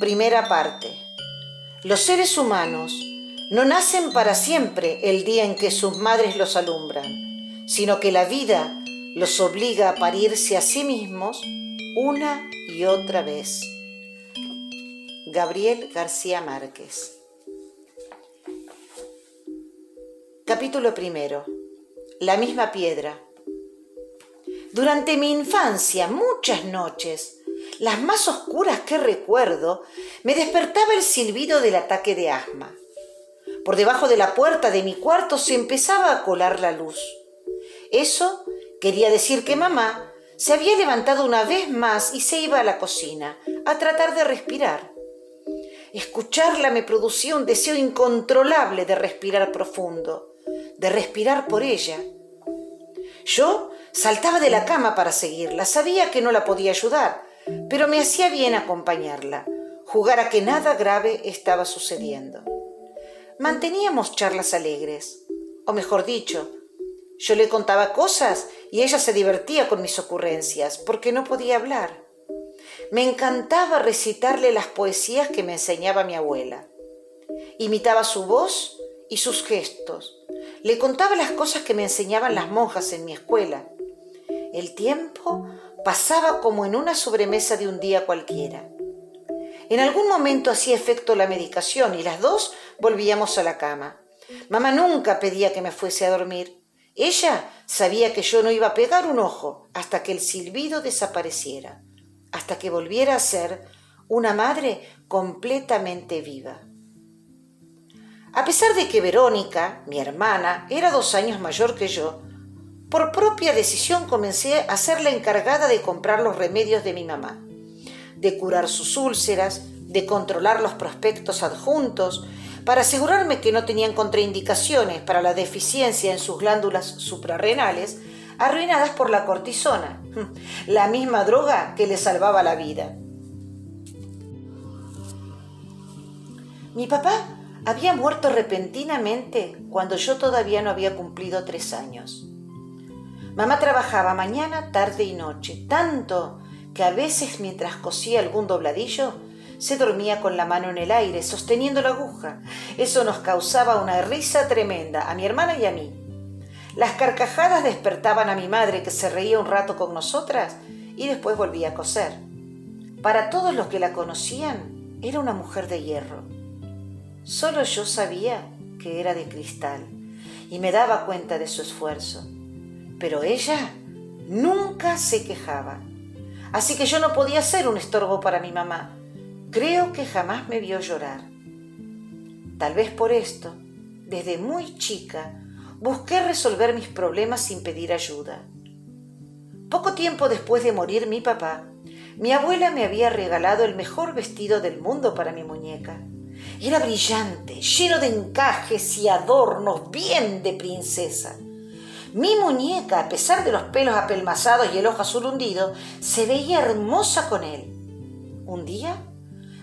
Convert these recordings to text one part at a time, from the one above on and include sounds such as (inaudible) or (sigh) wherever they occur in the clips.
Primera parte. Los seres humanos no nacen para siempre el día en que sus madres los alumbran, sino que la vida los obliga a parirse a sí mismos una y otra vez. Gabriel García Márquez. Capítulo primero. La misma piedra. Durante mi infancia, muchas noches, las más oscuras que recuerdo, me despertaba el silbido del ataque de asma. Por debajo de la puerta de mi cuarto se empezaba a colar la luz. Eso quería decir que mamá se había levantado una vez más y se iba a la cocina a tratar de respirar. Escucharla me producía un deseo incontrolable de respirar profundo, de respirar por ella. Yo saltaba de la cama para seguirla, sabía que no la podía ayudar, pero me hacía bien acompañarla, jugar a que nada grave estaba sucediendo. Manteníamos charlas alegres, o mejor dicho, yo le contaba cosas y ella se divertía con mis ocurrencias, porque no podía hablar. Me encantaba recitarle las poesías que me enseñaba mi abuela. Imitaba su voz y sus gestos. Le contaba las cosas que me enseñaban las monjas en mi escuela. El tiempo pasaba como en una sobremesa de un día cualquiera. En algún momento hacía efecto la medicación y las dos volvíamos a la cama. Mamá nunca pedía que me fuese a dormir. Ella sabía que yo no iba a pegar un ojo hasta que el silbido desapareciera, hasta que volviera a ser una madre completamente viva. A pesar de que Verónica, mi hermana, era dos años mayor que yo, por propia decisión comencé a ser la encargada de comprar los remedios de mi mamá, de curar sus úlceras, de controlar los prospectos adjuntos, para asegurarme que no tenían contraindicaciones para la deficiencia en sus glándulas suprarrenales, arruinadas por la cortisona, (laughs) la misma droga que le salvaba la vida. Mi papá había muerto repentinamente cuando yo todavía no había cumplido tres años. Mamá trabajaba mañana, tarde y noche, tanto que a veces mientras cosía algún dobladillo, se dormía con la mano en el aire, sosteniendo la aguja. Eso nos causaba una risa tremenda a mi hermana y a mí. Las carcajadas despertaban a mi madre, que se reía un rato con nosotras y después volvía a coser. Para todos los que la conocían, era una mujer de hierro. Solo yo sabía que era de cristal y me daba cuenta de su esfuerzo. Pero ella nunca se quejaba. Así que yo no podía ser un estorbo para mi mamá. Creo que jamás me vio llorar. Tal vez por esto, desde muy chica, busqué resolver mis problemas sin pedir ayuda. Poco tiempo después de morir mi papá, mi abuela me había regalado el mejor vestido del mundo para mi muñeca. Era brillante, lleno de encajes y adornos, bien de princesa. Mi muñeca, a pesar de los pelos apelmazados y el ojo azul hundido, se veía hermosa con él. Un día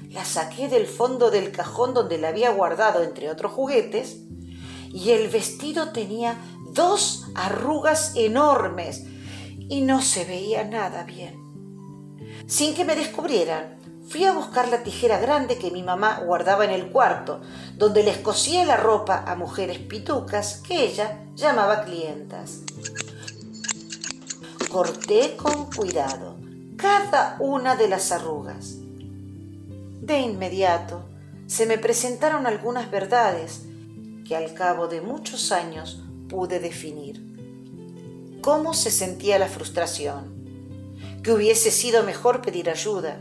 la saqué del fondo del cajón donde la había guardado entre otros juguetes y el vestido tenía dos arrugas enormes y no se veía nada bien. Sin que me descubrieran, Fui a buscar la tijera grande que mi mamá guardaba en el cuarto, donde les cosía la ropa a mujeres pitucas que ella llamaba clientas. Corté con cuidado cada una de las arrugas. De inmediato se me presentaron algunas verdades que al cabo de muchos años pude definir. ¿Cómo se sentía la frustración? Que hubiese sido mejor pedir ayuda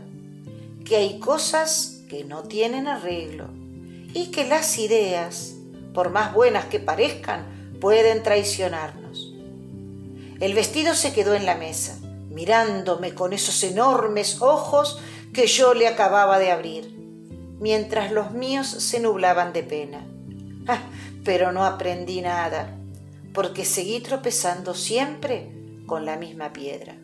que hay cosas que no tienen arreglo y que las ideas, por más buenas que parezcan, pueden traicionarnos. El vestido se quedó en la mesa, mirándome con esos enormes ojos que yo le acababa de abrir, mientras los míos se nublaban de pena. Ah, pero no aprendí nada, porque seguí tropezando siempre con la misma piedra.